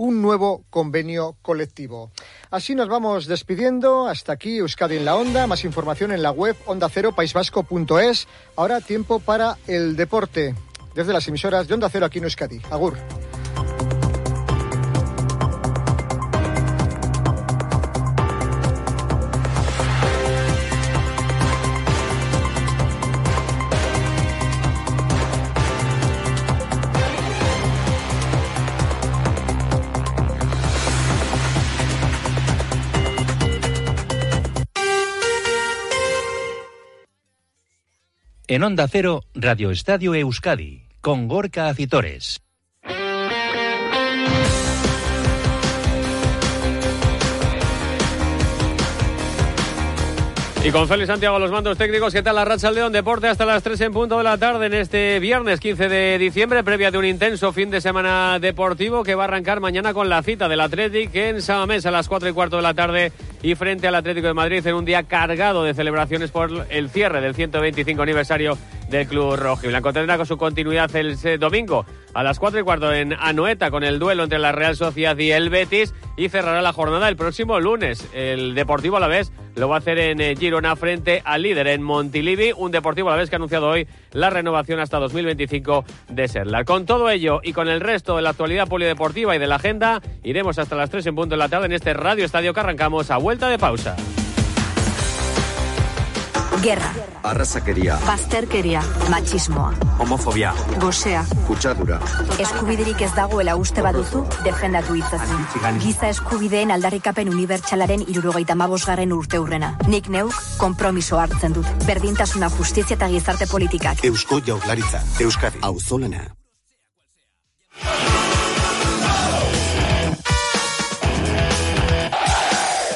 un nuevo convenio colectivo. Así nos vamos despidiendo. Hasta aquí Euskadi en la Onda. Más información en la web onda cero paisvasco.es. Ahora tiempo para el deporte desde las emisoras de Onda Cero aquí en Euskadi. Agur. En Onda Cero, Radio Estadio Euskadi, con Gorka Acitores. Y con Félix Santiago los mandos técnicos, ¿qué tal la racha León Deporte hasta las 3 en punto de la tarde en este viernes 15 de diciembre, previa de un intenso fin de semana deportivo que va a arrancar mañana con la cita del Athletic en Samamés a las 4 y cuarto de la tarde y frente al Atlético de Madrid en un día cargado de celebraciones por el cierre del 125 aniversario del Club Rojo. Blanco tendrá con su continuidad el domingo a las 4 y cuarto en Anoeta con el duelo entre la Real Sociedad y el Betis y cerrará la jornada el próximo lunes. El Deportivo la vez lo va a hacer en eh, Girona frente al líder en Montilivi, un Deportivo la vez que ha anunciado hoy la renovación hasta 2025 de Serla. Con todo ello y con el resto de la actualidad polideportiva y de la agenda, iremos hasta las 3 en punto de la tarde en este Radio Estadio que arrancamos a vuelta de pausa. Guerra. Arrasakeria. Bazterkeria. Machismoa. Homofobia. Gosea. Kutsadura. Eskubiderik ez dagoela uste baduzu, defendatu itzazu. Giza eskubideen aldarrikapen unibertsalaren irurogeita mabosgarren urte hurrena. Nik neuk, kompromiso hartzen dut. Berdintasuna justizia eta gizarte politikak. Eusko jaurlaritza. Euskadi. Auzolana.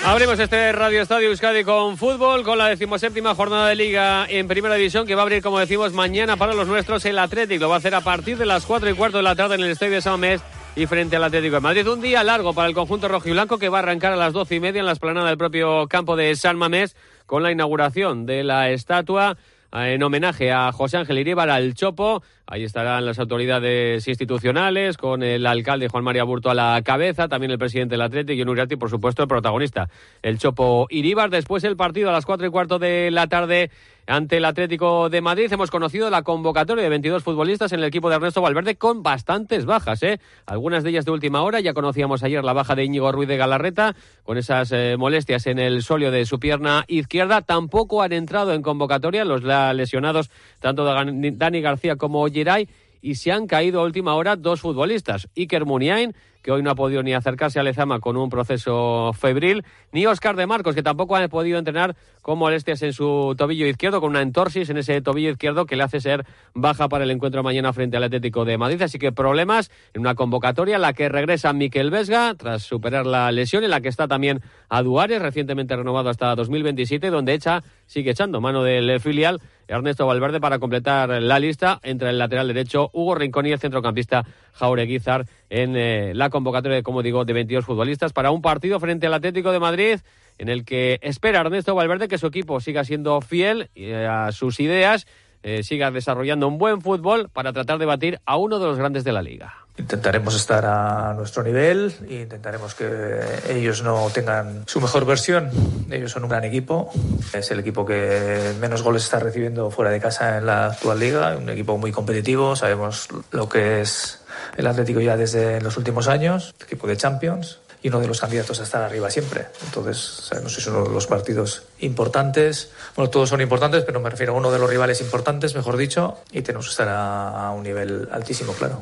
Abrimos este Radio Estadio Euskadi con fútbol, con la decimoséptima jornada de Liga en Primera División, que va a abrir, como decimos, mañana para los nuestros el Atlético. Lo va a hacer a partir de las 4 y cuarto de la tarde en el Estadio de San Mamés y frente al Atlético de Madrid. Un día largo para el conjunto rojo y blanco que va a arrancar a las doce y media en la esplanada del propio campo de San Mamés con la inauguración de la estatua en homenaje a José Ángel Iríbar, al Chopo. Ahí estarán las autoridades institucionales, con el alcalde Juan María Burto a la cabeza, también el presidente del Atlético y Uriarte y, por supuesto, el protagonista, el Chopo Iríbar. Después el partido a las cuatro y cuarto de la tarde ante el Atlético de Madrid. Hemos conocido la convocatoria de 22 futbolistas en el equipo de Ernesto Valverde con bastantes bajas, ¿eh? Algunas de ellas de última hora. Ya conocíamos ayer la baja de Íñigo Ruiz de Galarreta con esas eh, molestias en el solio de su pierna izquierda. Tampoco han entrado en convocatoria los lesionados, tanto Dani García como Geray. Y se han caído a última hora dos futbolistas, Iker Muniain que hoy no ha podido ni acercarse a Lezama con un proceso febril, ni Oscar de Marcos, que tampoco ha podido entrenar con molestias en su tobillo izquierdo, con una entorsis en ese tobillo izquierdo que le hace ser baja para el encuentro mañana frente al Atlético de Madrid. Así que problemas en una convocatoria la que regresa Miquel Vesga tras superar la lesión, en la que está también Aduares, recientemente renovado hasta 2027, donde echa, sigue echando mano del filial Ernesto Valverde para completar la lista entre el lateral derecho Hugo Rincón y el centrocampista Jaureguizar en eh, la convocatoria, como digo, de 22 futbolistas para un partido frente al Atlético de Madrid en el que espera Ernesto Valverde que su equipo siga siendo fiel eh, a sus ideas, eh, siga desarrollando un buen fútbol para tratar de batir a uno de los grandes de la liga. Intentaremos estar a nuestro nivel e intentaremos que ellos no tengan su mejor versión. Ellos son un gran equipo. Es el equipo que menos goles está recibiendo fuera de casa en la actual liga. Un equipo muy competitivo. Sabemos lo que es el Atlético ya desde los últimos años. Equipo de Champions y uno de los candidatos a estar arriba siempre. Entonces, sabemos que es uno de los partidos importantes. Bueno, todos son importantes, pero me refiero a uno de los rivales importantes, mejor dicho, y tenemos que estar a, a un nivel altísimo, claro.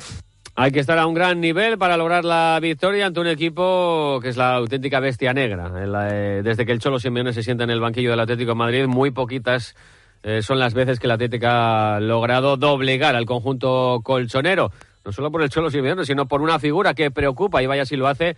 Hay que estar a un gran nivel para lograr la victoria ante un equipo que es la auténtica bestia negra. Desde que el Cholo Simeone se sienta en el banquillo del Atlético de Madrid, muy poquitas eh, son las veces que el Atlético ha logrado doblegar al conjunto colchonero. No solo por el Cholo Simeone, sino por una figura que preocupa, y vaya si lo hace,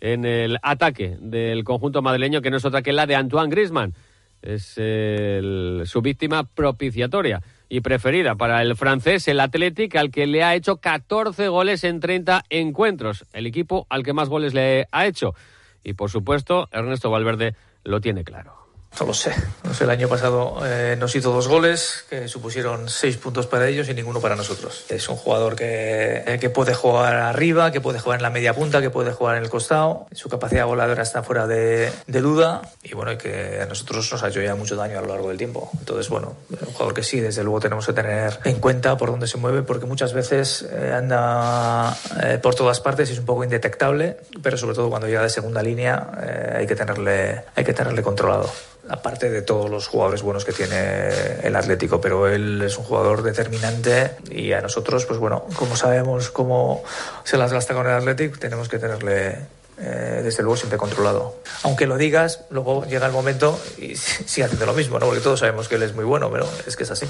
en el ataque del conjunto madrileño, que no es otra que la de Antoine Grisman. Es su víctima propiciatoria y preferida para el francés, el Athletic, al que le ha hecho 14 goles en 30 encuentros, el equipo al que más goles le ha hecho. Y por supuesto, Ernesto Valverde lo tiene claro. No lo sé. Sé, el año pasado eh, nos hizo dos goles que supusieron seis puntos para ellos y ninguno para nosotros. Es un jugador que, eh, que puede jugar arriba, que puede jugar en la media punta, que puede jugar en el costado. Su capacidad voladora está fuera de, duda y bueno, que a nosotros nos ha hecho ya mucho daño a lo largo del tiempo. Entonces, bueno, un jugador que sí, desde luego tenemos que tener en cuenta por dónde se mueve porque muchas veces eh, anda por todas partes y es un poco indetectable, pero sobre todo cuando llega de segunda línea hay, que tenerle, hay que tenerle controlado aparte de todos los jugadores buenos que tiene el Atlético, pero él es un jugador determinante y a nosotros, pues bueno, como sabemos cómo se las gasta con el Atlético, tenemos que tenerle eh, desde luego siempre controlado. Aunque lo digas, luego llega el momento y sigue haciendo lo mismo, ¿no? Porque todos sabemos que él es muy bueno, pero es que es así.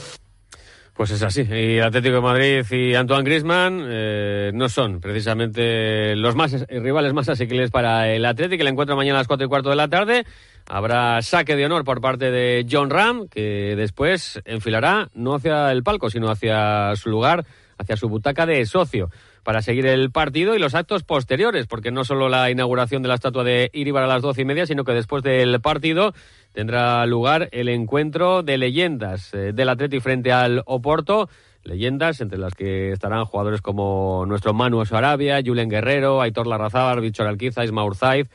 Pues es así. Y Atlético de Madrid y Antoine Griezmann eh, no son precisamente los más rivales más asequibles para el Atlético. El encuentro mañana a las cuatro y cuarto de la tarde. Habrá saque de honor por parte de John Ram, que después enfilará no hacia el palco, sino hacia su lugar, hacia su butaca de socio para seguir el partido y los actos posteriores, porque no solo la inauguración de la estatua de Iribar a las doce y media, sino que después del partido tendrá lugar el encuentro de leyendas eh, del Atleti frente al Oporto. Leyendas entre las que estarán jugadores como nuestro Manu Sarabia, Julen Guerrero, Aitor Larrazábal, Víctor Alquiza, Isma Urzaiz.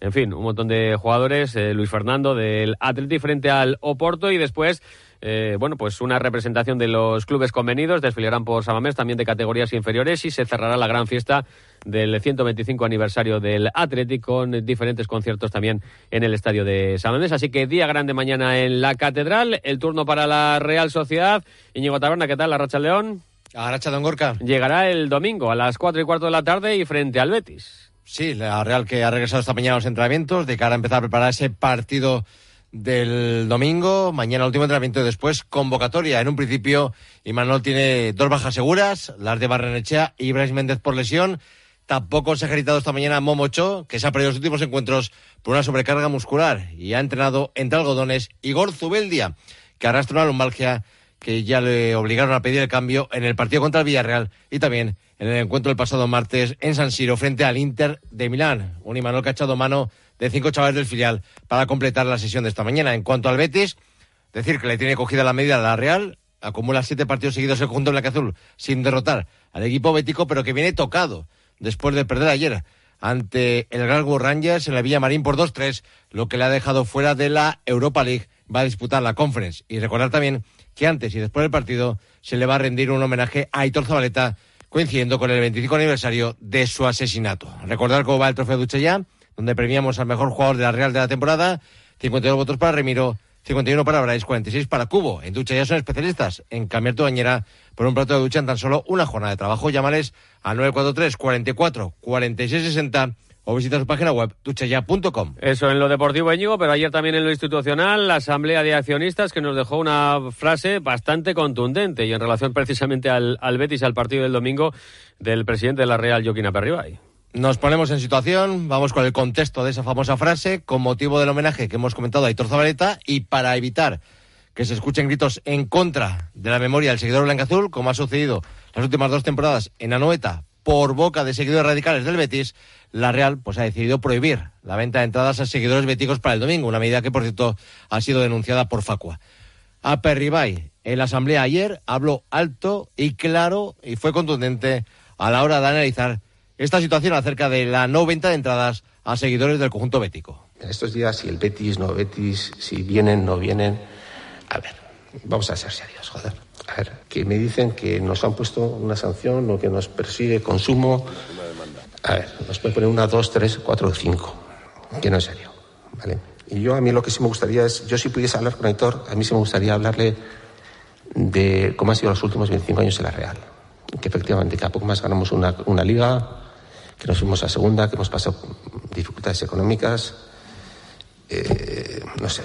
En fin, un montón de jugadores. Eh, Luis Fernando del Atleti frente al Oporto y después eh, bueno, pues una representación de los clubes convenidos, desfilarán por Samamés, también de categorías inferiores, y se cerrará la gran fiesta del 125 aniversario del Atlético con diferentes conciertos también en el estadio de Samamés. Así que día grande mañana en la Catedral, el turno para la Real Sociedad. Íñigo Taberna, ¿qué tal? La Racha León. La Racha Don Gorka. Llegará el domingo a las 4 y cuarto de la tarde y frente al Betis. Sí, la Real que ha regresado esta mañana a los entrenamientos de cara a empezar a preparar ese partido del domingo, mañana último entrenamiento y después convocatoria. En un principio, Imanol tiene dos bajas seguras, las de Barrenechea y Brais Méndez por lesión. Tampoco se ha ejercitado esta mañana Momocho, que se ha perdido los últimos encuentros por una sobrecarga muscular y ha entrenado entre algodones Igor Zubeldia, que arrastra una lumbalgia que ya le obligaron a pedir el cambio en el partido contra el Villarreal y también en el encuentro del pasado martes en San Siro frente al Inter de Milán. Un Imanol que ha echado mano de cinco chavales del filial para completar la sesión de esta mañana. En cuanto al Betis, decir que le tiene cogida la medida a la Real, acumula siete partidos seguidos el conjunto azul sin derrotar al equipo bético, pero que viene tocado después de perder ayer ante el Glasgow Rangers en la Villa Marín por 2-3, lo que le ha dejado fuera de la Europa League. Va a disputar la Conference. Y recordar también que antes y después del partido se le va a rendir un homenaje a Aitor Zabaleta, coincidiendo con el 25 aniversario de su asesinato. Recordar cómo va el trofeo ya donde premiamos al mejor jugador de la Real de la temporada. 52 votos para Remiro, 51 para Brais, 46 para Cubo. En ducha ya son especialistas en cambiar tu bañera por un plato de ducha en tan solo una jornada de trabajo. Llámales al 943 44 46 60 o visita su página web duchaya.com. Eso en lo deportivo, Íñigo, pero ayer también en lo institucional, la Asamblea de Accionistas que nos dejó una frase bastante contundente y en relación precisamente al, al Betis, al partido del domingo del presidente de la Real, Joaquín Aperribay. Nos ponemos en situación, vamos con el contexto de esa famosa frase, con motivo del homenaje que hemos comentado a Aitor Zabaleta y para evitar que se escuchen gritos en contra de la memoria del seguidor blanca-azul, como ha sucedido las últimas dos temporadas en Anoeta por boca de seguidores radicales del Betis, la Real pues ha decidido prohibir la venta de entradas a seguidores beticos para el domingo, una medida que por cierto ha sido denunciada por Facua. A Perribay, en la asamblea ayer, habló alto y claro y fue contundente a la hora de analizar esta situación acerca de la no venta de entradas a seguidores del conjunto bético. En estos días, si el Betis, no Betis, si vienen, no vienen. A ver, vamos a ser serios, joder. A ver, que me dicen que nos han puesto una sanción o que nos persigue consumo. A ver, nos puede poner una, dos, tres, cuatro cinco. Que no es serio, ¿vale? Y yo a mí lo que sí me gustaría es, yo si pudiese hablar con Héctor, a mí sí me gustaría hablarle de cómo han sido los últimos 25 años en la Real. Que efectivamente, que a poco más ganamos una liga, que nos fuimos a segunda, que hemos pasado dificultades económicas, eh, no sé,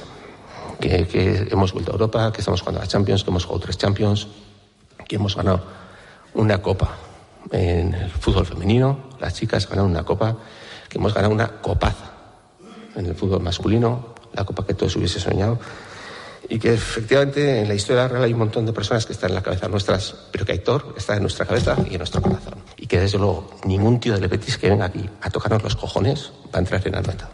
que, hemos vuelto a Europa, que estamos jugando a Champions, que hemos jugado tres Champions, que hemos ganado una copa en el fútbol femenino, las chicas ganan una copa, que hemos ganado una copaza en el fútbol masculino, la copa que todos hubiese soñado y que efectivamente en la historia real hay un montón de personas que están en la cabeza nuestras, pero que Héctor está en nuestra cabeza y en nuestro corazón. Y que desde luego ningún tío de Lepetis que venga aquí a tocarnos los cojones va a entrar en Anoeta.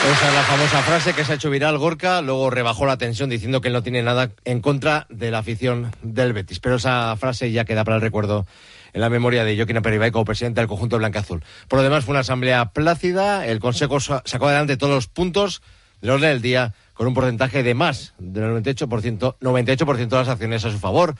Esa es la famosa frase que se ha hecho viral Gorka, luego rebajó la tensión diciendo que él no tiene nada en contra de la afición del Betis. Pero esa frase ya queda para el recuerdo en la memoria de Joaquín Aperibay como presidente del conjunto Blanca-Azul. Por lo demás, fue una asamblea plácida, el Consejo sacó adelante todos los puntos del orden del día con un porcentaje de más del 98%, 98 de las acciones a su favor.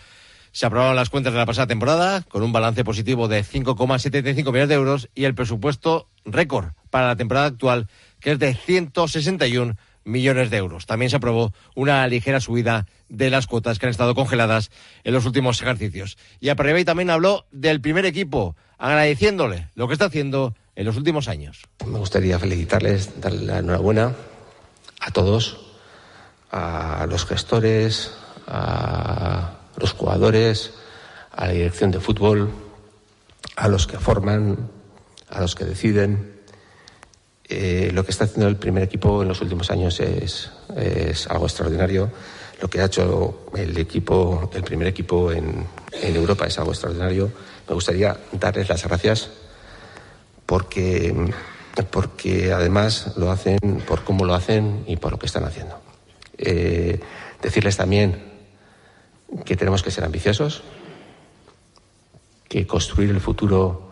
Se aprobaron las cuentas de la pasada temporada con un balance positivo de 5,75 millones de euros y el presupuesto récord para la temporada actual que es de 161 millones de euros. También se aprobó una ligera subida de las cuotas que han estado congeladas en los últimos ejercicios. Y a también habló del primer equipo, agradeciéndole lo que está haciendo en los últimos años. Me gustaría felicitarles, darle la enhorabuena a todos, a los gestores, a los jugadores, a la dirección de fútbol, a los que forman, a los que deciden, eh, lo que está haciendo el primer equipo en los últimos años es, algo extraordinario. Lo que ha hecho el equipo, el primer equipo en, Europa es algo extraordinario. Me gustaría darles las gracias porque, porque además lo hacen por cómo lo hacen y por lo que están haciendo. Eh, decirles también que tenemos que ser ambiciosos, que construir el futuro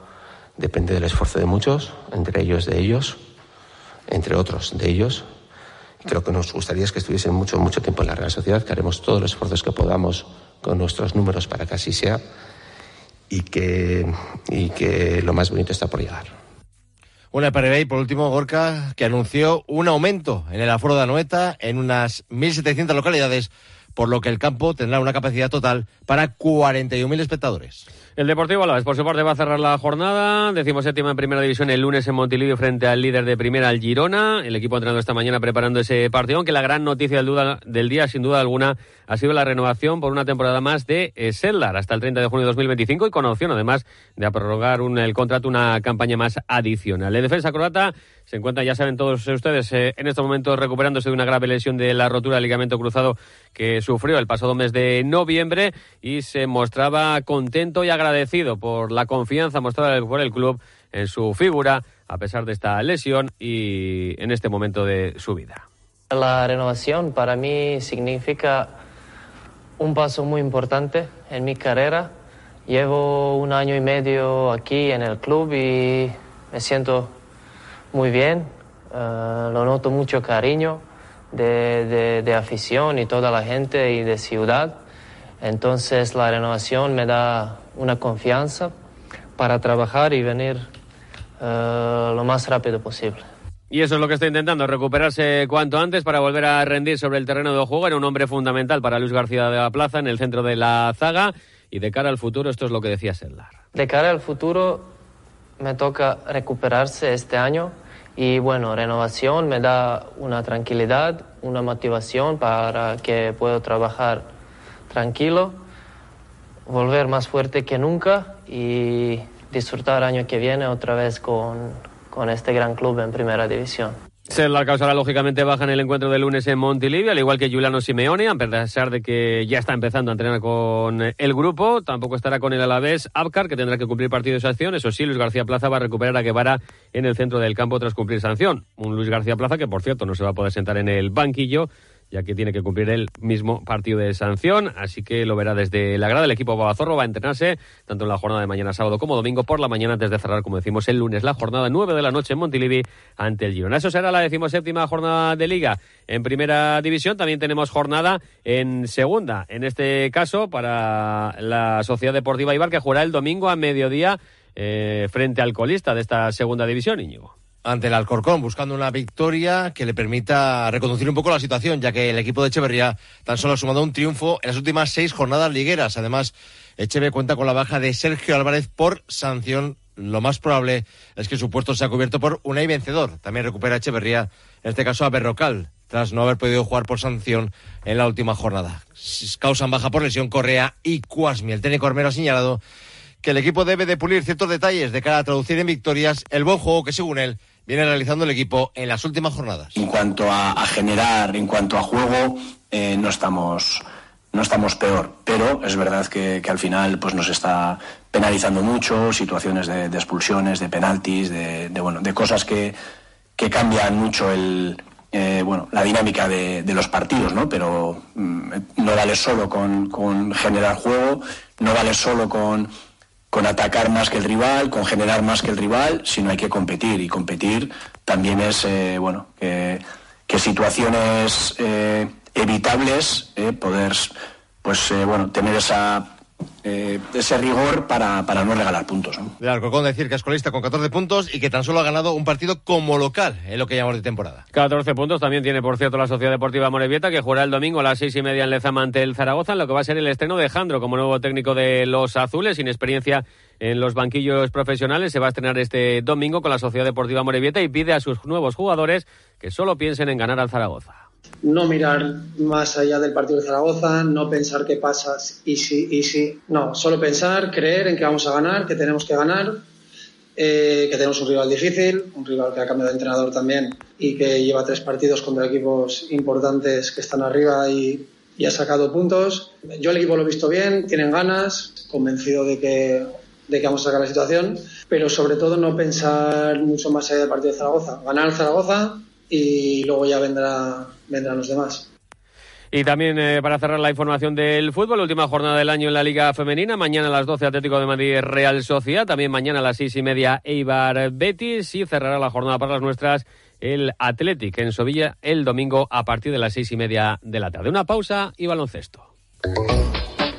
depende del esfuerzo de muchos, entre ellos de ellos entre otros de ellos. Creo que nos gustaría es que estuviesen mucho, mucho tiempo en la Real Sociedad, que haremos todos los esfuerzos que podamos con nuestros números para que así sea y que, y que lo más bonito está por llegar. Una y por último, Gorka, que anunció un aumento en el aforo de Anoeta en unas 1.700 localidades, por lo que el campo tendrá una capacidad total para 41.000 espectadores. El Deportivo Alavés, por su parte, va a cerrar la jornada. Decimos séptima en primera división el lunes en Montilivio frente al líder de primera, el Girona. El equipo entrenando esta mañana preparando ese partido, aunque la gran noticia del, duda, del día, sin duda alguna, ha sido la renovación por una temporada más de eh, Seldar hasta el 30 de junio de 2025 y con opción, además, de prorrogar un, el contrato una campaña más adicional. El defensa croata se encuentra, ya saben todos ustedes, eh, en estos momentos recuperándose de una grave lesión de la rotura del ligamento cruzado que sufrió el pasado mes de noviembre y se mostraba contento y agradecido por la confianza mostrada por el club en su figura a pesar de esta lesión y en este momento de su vida. La renovación para mí significa un paso muy importante en mi carrera. Llevo un año y medio aquí en el club y me siento muy bien, eh, lo noto mucho cariño de, de, afición y toda la gente y de ciudad. Entonces la renovación me da una confianza para trabajar y venir eh, lo más rápido posible. Y eso es lo que está intentando, recuperarse cuanto antes para volver a rendir sobre el terreno de juego. Era un hombre fundamental para Luis García de la Plaza en el centro de la zaga. Y de cara al futuro, esto es lo que decía Seldar. De cara al futuro, me toca recuperarse este año y bueno, renovación me da una tranquilidad, una motivación para que pueda trabajar tranquilo, volver más fuerte que nunca y disfrutar el año que viene otra vez con, con este gran club en primera división. Se la causará lógicamente baja en el encuentro de lunes en Montilivi, al igual que Giuliano Simeone, a pesar de que ya está empezando a entrenar con el grupo. Tampoco estará con el Alavés Abkar, que tendrá que cumplir partido de sanción. Eso sí, Luis García Plaza va a recuperar a Guevara en el centro del campo tras cumplir sanción. Un Luis García Plaza que, por cierto, no se va a poder sentar en el banquillo ya que tiene que cumplir el mismo partido de sanción, así que lo verá desde la grada. El equipo Babazorro va a entrenarse tanto en la jornada de mañana sábado como domingo por la mañana antes de cerrar, como decimos, el lunes la jornada 9 de la noche en Montilivi ante el Girona. Eso será la decimoséptima jornada de Liga en Primera División. También tenemos jornada en Segunda, en este caso para la Sociedad Deportiva Ibar que jugará el domingo a mediodía eh, frente al colista de esta Segunda División, Íñigo ante el Alcorcón, buscando una victoria que le permita reconducir un poco la situación, ya que el equipo de Echeverría tan solo ha sumado un triunfo en las últimas seis jornadas ligueras. Además, Echeve cuenta con la baja de Sergio Álvarez por sanción. Lo más probable es que su puesto sea cubierto por Unai Vencedor. También recupera Echeverría, en este caso a Berrocal, tras no haber podido jugar por sanción en la última jornada. Causan baja por lesión Correa y Cuasmi. El técnico armero ha señalado que el equipo debe de pulir ciertos detalles de cara a traducir en victorias el buen juego que, según él, viene realizando el equipo en las últimas jornadas. En cuanto a, generar, en cuanto a juego, eh, no estamos no estamos peor, pero es verdad que, al final pues nos está penalizando mucho situaciones de, expulsiones, de penaltis, de, bueno, de cosas que, que cambian mucho el, eh, bueno, la dinámica de, los partidos, ¿no? Pero mm, no vale solo con, generar juego, no vale solo con, con, atacar más que el rival, con generar más que el rival, sino hay que competir. Y competir también es, eh, bueno, que, que situaciones eh, evitables, eh, poder, pues, bueno, tener esa eh, ese rigor para, para, no regalar puntos. ¿no? De Alcorcón decir que es colista con 14 puntos y que tan solo ha ganado un partido como local en lo que llamamos de temporada. 14 puntos también tiene, por cierto, la Sociedad Deportiva Morevieta, que jugará el domingo a las seis y media en Lezama ante el Zaragoza, en lo que va a ser el estreno de Jandro como nuevo técnico de los Azules, sin experiencia en los banquillos profesionales. Se va a estrenar este domingo con la Sociedad Deportiva Morevieta y pide a sus nuevos jugadores que solo piensen en ganar al Zaragoza no mirar más allá del partido de Zaragoza, no pensar qué pasa y si, y si. No, solo pensar, creer en que vamos a ganar, que tenemos que ganar, eh, que tenemos un rival difícil, un rival que ha cambiado de entrenador también y que lleva tres partidos contra equipos importantes que están arriba y, ha sacado puntos. Yo el equipo lo he visto bien, tienen ganas, convencido de que, de que vamos a sacar la situación, pero sobre todo no pensar mucho más allá del partido de Zaragoza. Ganar Zaragoza y luego ya vendrá vendrán los demás. Y también eh, para cerrar la información del fútbol, última jornada del año en la Liga Femenina. Mañana a las 12 Atlético de Madrid Real Sociedad. También mañana a las seis y media Eibar Betis. Y cerrará la jornada para las nuestras el Athletic en Sevilla el domingo a partir de las seis y media de la tarde. Una pausa y baloncesto.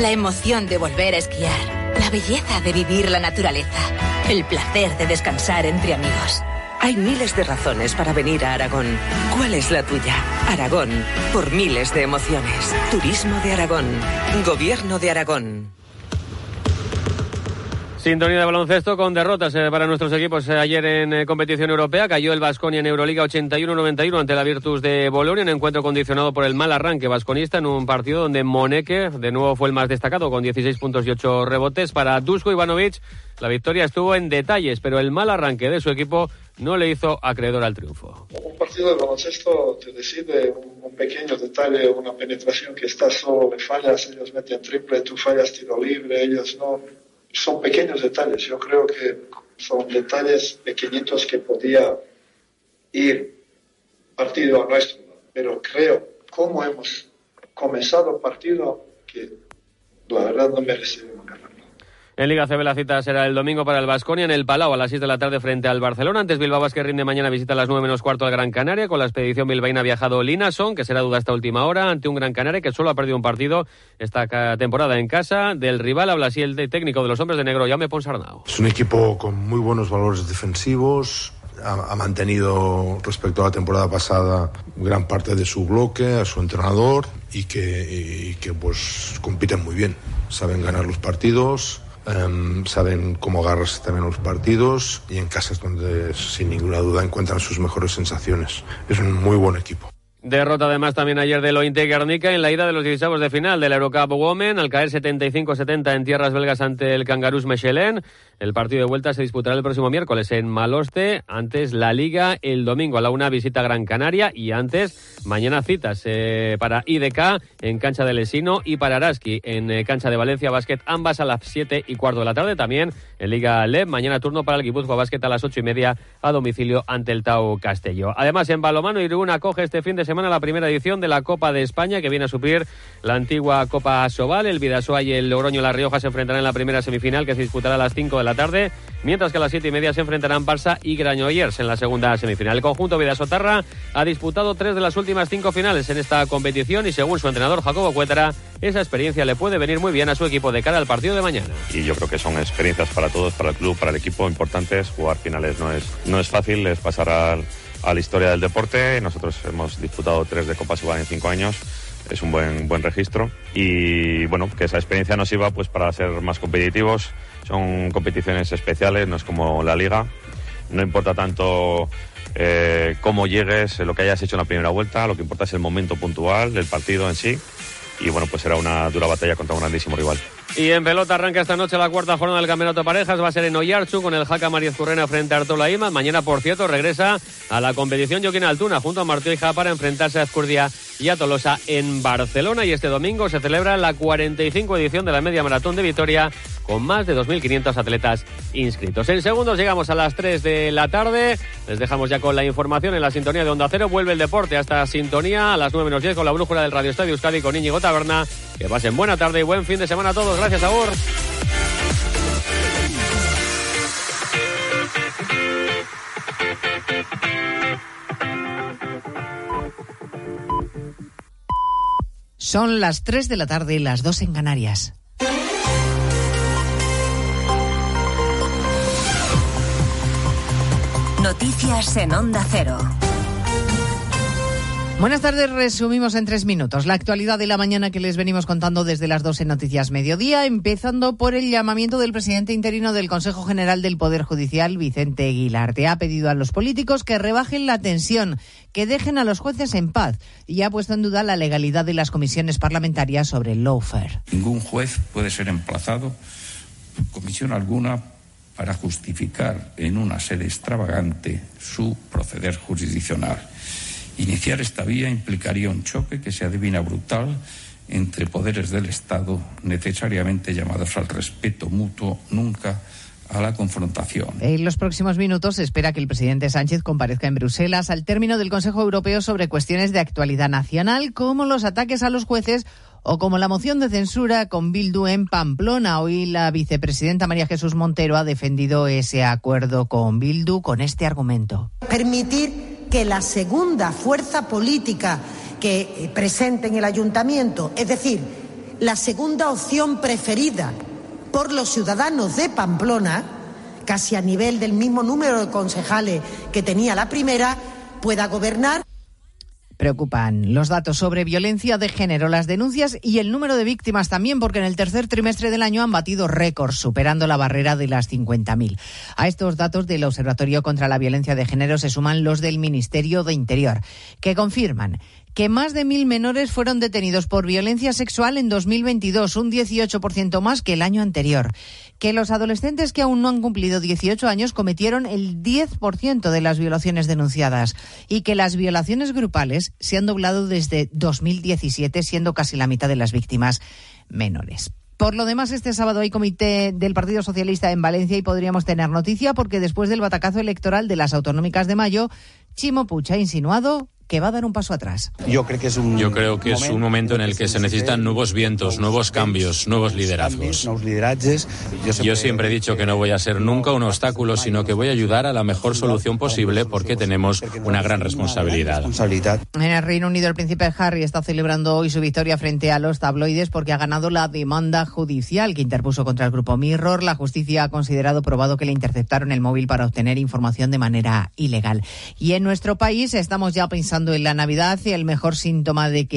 La emoción de volver a esquiar. La belleza de vivir la naturaleza. El placer de descansar entre amigos. Hay miles de razones para venir a Aragón. ¿Cuál es la tuya? Aragón, por miles de emociones. Turismo de Aragón. Gobierno de Aragón. Sintonía de baloncesto con derrotas eh, para nuestros equipos eh, ayer en eh, competición europea. Cayó el Vasconia en Euroliga 81-91 ante la Virtus de Bolonia, un encuentro condicionado por el mal arranque vasconista en un partido donde Moneke de nuevo fue el más destacado con 16 puntos y 8 rebotes. Para Dusko Ivanovic la victoria estuvo en detalles, pero el mal arranque de su equipo no le hizo acreedor al triunfo. Un partido de baloncesto te decide un, pequeño detalle, una penetración que está solo le fallas, ellos meten triple, tú fallas tiro libre, ellos no son pequeños detalles. Yo creo que son detalles pequeñitos que podía ir partido a nuestro. Pero creo, como hemos comenzado partido, que la verdad no merece en Liga CB la cita será el domingo para el Vasconia en el Palau a las 6 de la tarde frente al Barcelona. Antes Bilbao que rinde mañana visita a las 9 menos cuarto al Gran Canaria. Con la expedición bilbaína ha viajado Linason, que será duda esta última hora, ante un Gran Canaria que solo ha perdido un partido esta temporada en casa. Del rival habla así el técnico de los hombres de negro, Jaume Ponsarnau. Es un equipo con muy buenos valores defensivos, ha, mantenido respecto a la temporada pasada gran parte de su bloque, a su entrenador y que, y que pues compiten muy bien. Saben ganar los partidos, Um, saben cómo agarrarse también los partidos y en casas donde sin ninguna duda encuentran sus mejores sensaciones. Es un muy buen equipo. Derrota además también ayer de Lointe Guernica en la ida de los 16 de final del Eurocup Women al caer 75-70 en tierras belgas ante el Cangarús Mechelen. El partido de vuelta se disputará el próximo miércoles en Maloste. Antes la Liga el domingo a la una visita Gran Canaria y antes mañana citas eh, para IDK en cancha de Lesino y para Araski en eh, cancha de Valencia Basket ambas a las 7 y cuarto de la tarde. También en Liga LEB mañana turno para el Guipúzcoa Basket a las 8 y media a domicilio ante el Tau Castello. Además en balomano Irún acoge este fin de semana la primera edición de la Copa de España que viene a suplir la antigua Copa Sobal. El Vidasoa y el Logroño La Rioja se enfrentarán en la primera semifinal que se disputará a las 5 de la tarde, mientras que a las 7 y media se enfrentarán Barça y Grañoyers en la segunda semifinal. El conjunto Vidasotarra ha disputado tres de las últimas cinco finales en esta competición y según su entrenador Jacobo Cuétara, esa experiencia le puede venir muy bien a su equipo de cara al partido de mañana. Y yo creo que son experiencias para todos, para el club, para el equipo importantes. Jugar finales no es, no es fácil, es pasar al a la historia del deporte. Nosotros hemos disputado tres de Copa Subal en cinco años. Es un buen, buen registro. Y bueno, que esa experiencia nos iba pues para ser más competitivos. Son competiciones especiales, no es como la liga. No importa tanto eh, cómo llegues, lo que hayas hecho en la primera vuelta, lo que importa es el momento puntual del partido en sí. Y bueno, pues será una dura batalla contra un grandísimo rival. Y en pelota arranca esta noche la cuarta jornada del Campeonato de Parejas. Va a ser en Oyarchu con el Jaca María Zurrena frente a Artola Ima. Mañana, por cierto, regresa a la competición Joaquín Altuna junto a Martí para enfrentarse a Ezcurdia y a Tolosa en Barcelona. Y este domingo se celebra la 45 edición de la Media Maratón de Vitoria con más de 2.500 atletas inscritos. En segundos llegamos a las 3 de la tarde. Les dejamos ya con la información en la sintonía de Onda Cero. Vuelve el deporte hasta sintonía a las 9 menos 10 con la brújula del Radio Estadio Euskadi con Íñigo Taberna. Que pasen buena tarde y buen fin de semana a todos. Gracias, Agur. Son las 3 de la tarde y las 2 en Canarias. Noticias en Onda Cero. Buenas tardes, resumimos en tres minutos la actualidad de la mañana que les venimos contando desde las 12 Noticias Mediodía, empezando por el llamamiento del presidente interino del Consejo General del Poder Judicial, Vicente Aguilarte. Ha pedido a los políticos que rebajen la tensión, que dejen a los jueces en paz y ha puesto en duda la legalidad de las comisiones parlamentarias sobre el lawfare. Ningún juez puede ser emplazado, comisión alguna, para justificar en una sede extravagante su proceder jurisdiccional. Iniciar esta vía implicaría un choque que se adivina brutal entre poderes del Estado necesariamente llamados al respeto mutuo, nunca a la confrontación. En los próximos minutos se espera que el presidente Sánchez comparezca en Bruselas al término del Consejo Europeo sobre cuestiones de actualidad nacional, como los ataques a los jueces o como la moción de censura con Bildu en Pamplona. Hoy la vicepresidenta María Jesús Montero ha defendido ese acuerdo con Bildu con este argumento. Permitir que la segunda fuerza política que presente en el ayuntamiento, es decir, la segunda opción preferida por los ciudadanos de Pamplona, casi a nivel del mismo número de concejales que tenía la primera, pueda gobernar. Preocupan los datos sobre violencia de género, las denuncias y el número de víctimas también, porque en el tercer trimestre del año han batido récords, superando la barrera de las 50.000. A estos datos del Observatorio contra la Violencia de Género se suman los del Ministerio de Interior, que confirman que más de mil menores fueron detenidos por violencia sexual en 2022, un 18% más que el año anterior. Que los adolescentes que aún no han cumplido 18 años cometieron el 10% de las violaciones denunciadas y que las violaciones grupales se han doblado desde 2017, siendo casi la mitad de las víctimas menores. Por lo demás, este sábado hay comité del Partido Socialista en Valencia y podríamos tener noticia porque después del batacazo electoral de las autonómicas de mayo, Chimo Puig ha insinuado que va a dar un paso atrás. Yo creo que es un, Yo creo que es un momento en el que se necesitan nuevos vientos, nuevos cambios, nuevos liderazgos. Yo siempre he dicho que no voy a ser nunca un obstáculo, sino que voy a ayudar a la mejor solución posible porque tenemos una gran responsabilidad. En el Reino Unido, el príncipe Harry está celebrando hoy su victoria frente a los tabloides porque ha ganado la demanda judicial que interpuso contra el grupo Mirror. La justicia ha considerado probado que le interceptaron el móvil para obtener información de manera ilegal. Y en nuestro país estamos ya en la Navidad y el mejor síntoma de que